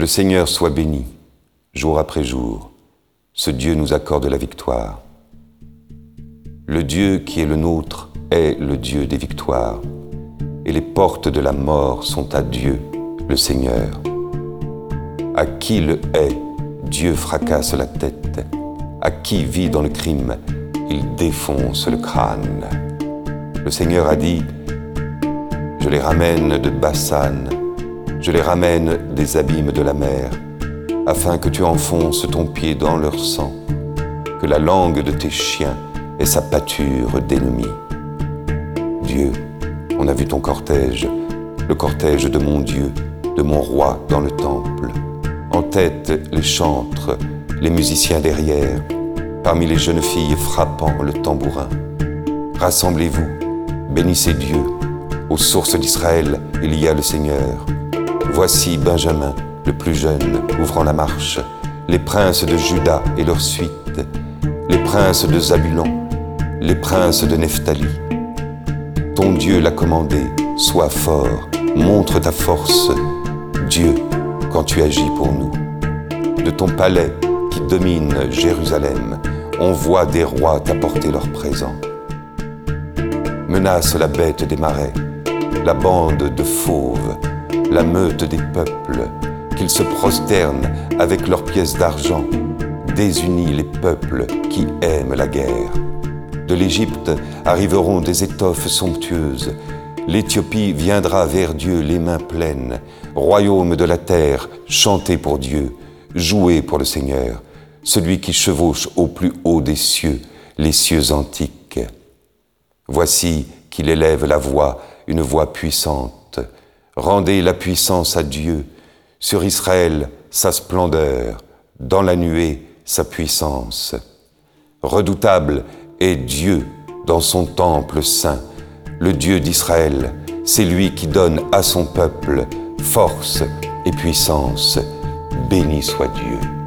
le Seigneur soit béni, jour après jour. Ce Dieu nous accorde la victoire. Le Dieu qui est le nôtre est le Dieu des victoires, et les portes de la mort sont à Dieu, le Seigneur. À qui le hait, Dieu fracasse la tête. À qui vit dans le crime, il défonce le crâne. Le Seigneur a dit, je les ramène de Bassan, je les ramène des abîmes de la mer, afin que tu enfonces ton pied dans leur sang, que la langue de tes chiens ait sa pâture d'ennemis. Dieu, on a vu ton cortège, le cortège de mon Dieu, de mon roi dans le temple. En tête, les chantres, les musiciens derrière, parmi les jeunes filles frappant le tambourin. Rassemblez-vous, bénissez Dieu. Aux sources d'Israël, il y a le Seigneur. Voici Benjamin, le plus jeune, ouvrant la marche, les princes de Juda et leur suite, les princes de Zabulon, les princes de Nephtali. Ton Dieu l'a commandé, sois fort, montre ta force, Dieu, quand tu agis pour nous. De ton palais qui domine Jérusalem, on voit des rois t'apporter leurs présents. Menace la bête des marais, la bande de fauves, la meute des peuples, qu'ils se prosternent avec leurs pièces d'argent, désunis les peuples qui aiment la guerre. De l'Égypte arriveront des étoffes somptueuses, l'Éthiopie viendra vers Dieu les mains pleines, royaume de la terre, chantez pour Dieu, jouez pour le Seigneur, celui qui chevauche au plus haut des cieux, les cieux antiques. Voici qu'il élève la voix, une voix puissante. Rendez la puissance à Dieu, sur Israël sa splendeur, dans la nuée sa puissance. Redoutable est Dieu dans son temple saint, le Dieu d'Israël, c'est lui qui donne à son peuple force et puissance. Béni soit Dieu.